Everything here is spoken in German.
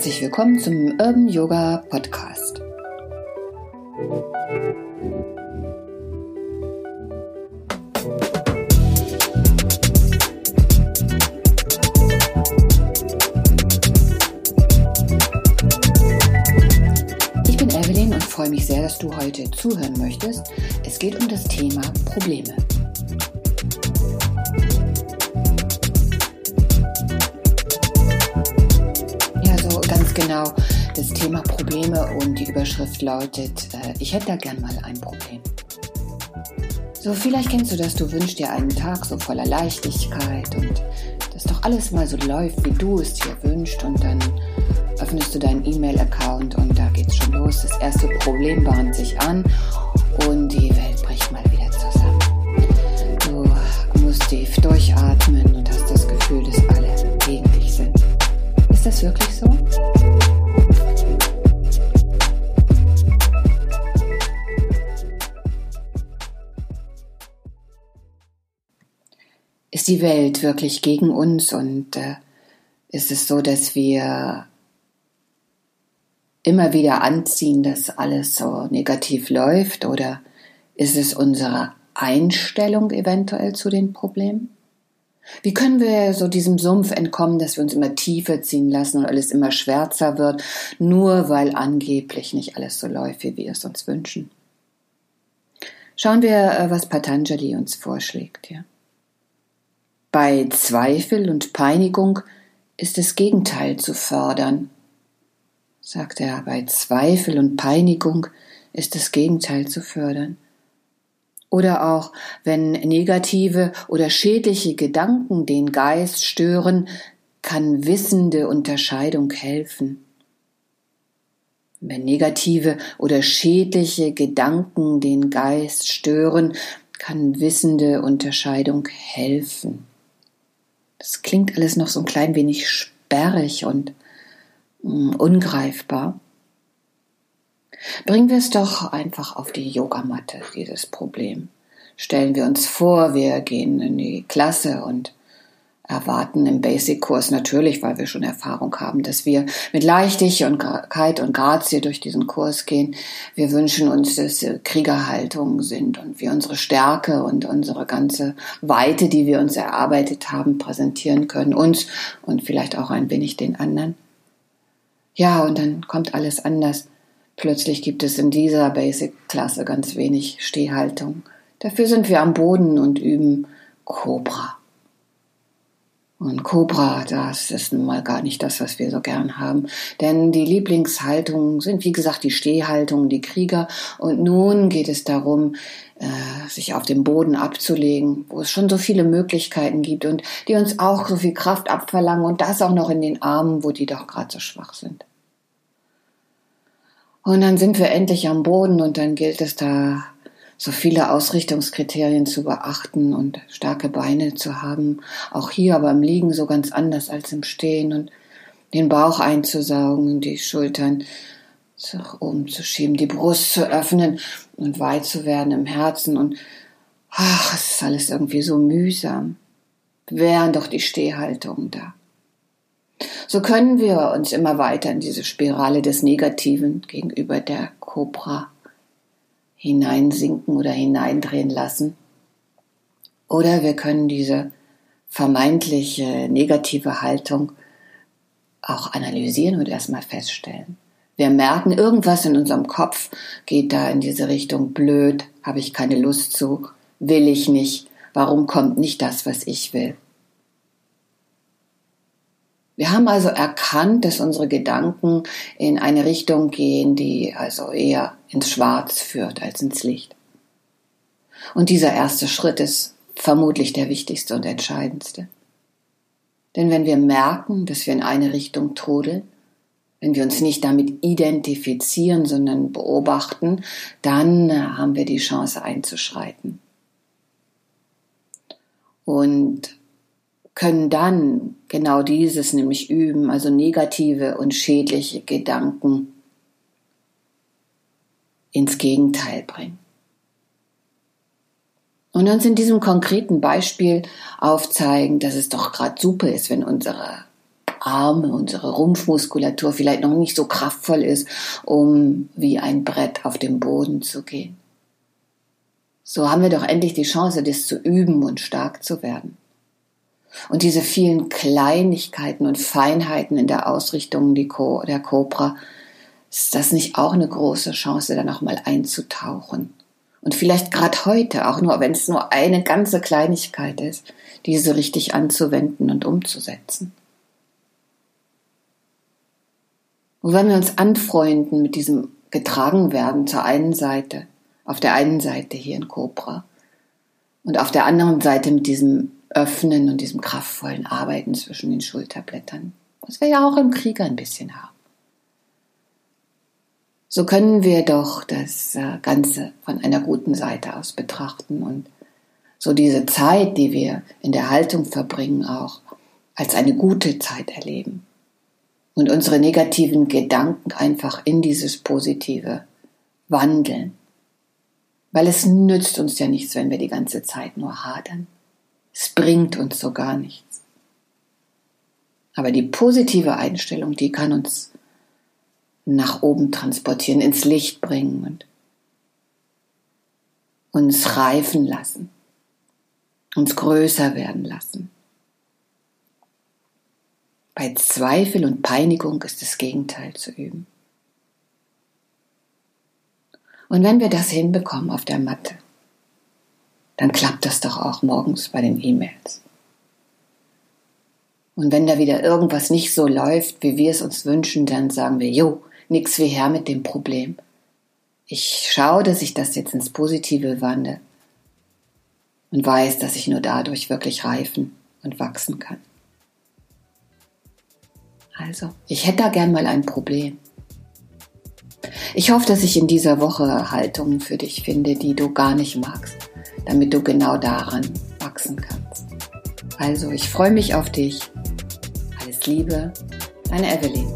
Herzlich willkommen zum Urban Yoga Podcast. Ich bin Evelyn und freue mich sehr, dass du heute zuhören möchtest. Es geht um das Thema Probleme. Genau das Thema Probleme und die Überschrift lautet, äh, ich hätte da gern mal ein Problem. So, vielleicht kennst du das, du wünschst dir einen Tag so voller Leichtigkeit und dass doch alles mal so läuft, wie du es dir wünschst und dann öffnest du deinen E-Mail-Account und da geht's schon los. Das erste Problem bahnt sich an und die Ist die Welt wirklich gegen uns und äh, ist es so, dass wir immer wieder anziehen, dass alles so negativ läuft oder ist es unsere Einstellung eventuell zu den Problemen? Wie können wir so diesem Sumpf entkommen, dass wir uns immer tiefer ziehen lassen und alles immer schwärzer wird, nur weil angeblich nicht alles so läuft, wie wir es uns wünschen? Schauen wir, äh, was Patanjali uns vorschlägt. Ja. Bei Zweifel und Peinigung ist das Gegenteil zu fördern, sagt er. Bei Zweifel und Peinigung ist das Gegenteil zu fördern. Oder auch, wenn negative oder schädliche Gedanken den Geist stören, kann wissende Unterscheidung helfen. Wenn negative oder schädliche Gedanken den Geist stören, kann wissende Unterscheidung helfen. Das klingt alles noch so ein klein wenig sperrig und mm, ungreifbar. Bringen wir es doch einfach auf die Yogamatte, dieses Problem. Stellen wir uns vor, wir gehen in die Klasse und erwarten im Basic-Kurs natürlich, weil wir schon Erfahrung haben, dass wir mit Leichtigkeit und Grazie durch diesen Kurs gehen. Wir wünschen uns, dass Kriegerhaltungen sind und wir unsere Stärke und unsere ganze Weite, die wir uns erarbeitet haben, präsentieren können, uns und vielleicht auch ein wenig den anderen. Ja, und dann kommt alles anders. Plötzlich gibt es in dieser Basic-Klasse ganz wenig Stehhaltung. Dafür sind wir am Boden und üben Cobra. Und Cobra, das ist nun mal gar nicht das, was wir so gern haben. Denn die Lieblingshaltungen sind, wie gesagt, die Stehhaltungen, die Krieger. Und nun geht es darum, äh, sich auf dem Boden abzulegen, wo es schon so viele Möglichkeiten gibt und die uns auch so viel Kraft abverlangen und das auch noch in den Armen, wo die doch gerade so schwach sind. Und dann sind wir endlich am Boden und dann gilt es da, so viele Ausrichtungskriterien zu beachten und starke Beine zu haben. Auch hier aber im Liegen so ganz anders als im Stehen und den Bauch einzusaugen und die Schultern nach oben zu schieben, die Brust zu öffnen und weit zu werden im Herzen und ach, es ist alles irgendwie so mühsam. Wären doch die Stehhaltungen da. So können wir uns immer weiter in diese Spirale des Negativen gegenüber der Cobra hineinsinken oder hineindrehen lassen. Oder wir können diese vermeintliche negative Haltung auch analysieren und erstmal feststellen. Wir merken, irgendwas in unserem Kopf geht da in diese Richtung blöd, habe ich keine Lust zu, will ich nicht, warum kommt nicht das, was ich will. Wir haben also erkannt, dass unsere Gedanken in eine Richtung gehen, die also eher ins Schwarz führt als ins Licht. Und dieser erste Schritt ist vermutlich der wichtigste und entscheidendste. Denn wenn wir merken, dass wir in eine Richtung trudeln, wenn wir uns nicht damit identifizieren, sondern beobachten, dann haben wir die Chance einzuschreiten. Und können dann genau dieses nämlich üben, also negative und schädliche Gedanken ins Gegenteil bringen. Und uns in diesem konkreten Beispiel aufzeigen, dass es doch gerade super ist, wenn unsere Arme, unsere Rumpfmuskulatur vielleicht noch nicht so kraftvoll ist, um wie ein Brett auf dem Boden zu gehen. So haben wir doch endlich die Chance, das zu üben und stark zu werden. Und diese vielen Kleinigkeiten und Feinheiten in der Ausrichtung der Cobra, ist das nicht auch eine große Chance, da nochmal einzutauchen? Und vielleicht gerade heute, auch nur, wenn es nur eine ganze Kleinigkeit ist, diese richtig anzuwenden und umzusetzen. Und wenn wir uns anfreunden mit diesem getragen werden zur einen Seite, auf der einen Seite hier in Cobra und auf der anderen Seite mit diesem Öffnen und diesem kraftvollen Arbeiten zwischen den Schulterblättern, was wir ja auch im Krieg ein bisschen haben. So können wir doch das äh, Ganze von einer guten Seite aus betrachten und so diese Zeit, die wir in der Haltung verbringen, auch als eine gute Zeit erleben und unsere negativen Gedanken einfach in dieses Positive wandeln. Weil es nützt uns ja nichts, wenn wir die ganze Zeit nur hadern. Es bringt uns so gar nichts. Aber die positive Einstellung, die kann uns nach oben transportieren, ins Licht bringen und uns reifen lassen, uns größer werden lassen. Bei Zweifel und Peinigung ist das Gegenteil zu üben. Und wenn wir das hinbekommen auf der Matte, dann klappt das doch auch morgens bei den E-Mails. Und wenn da wieder irgendwas nicht so läuft, wie wir es uns wünschen, dann sagen wir, jo, nix wie her mit dem Problem. Ich schaue, dass ich das jetzt ins Positive wandle und weiß, dass ich nur dadurch wirklich reifen und wachsen kann. Also, ich hätte da gern mal ein Problem. Ich hoffe, dass ich in dieser Woche Haltungen für dich finde, die du gar nicht magst, damit du genau daran wachsen kannst. Also, ich freue mich auf dich. Alles Liebe, deine Evelyn.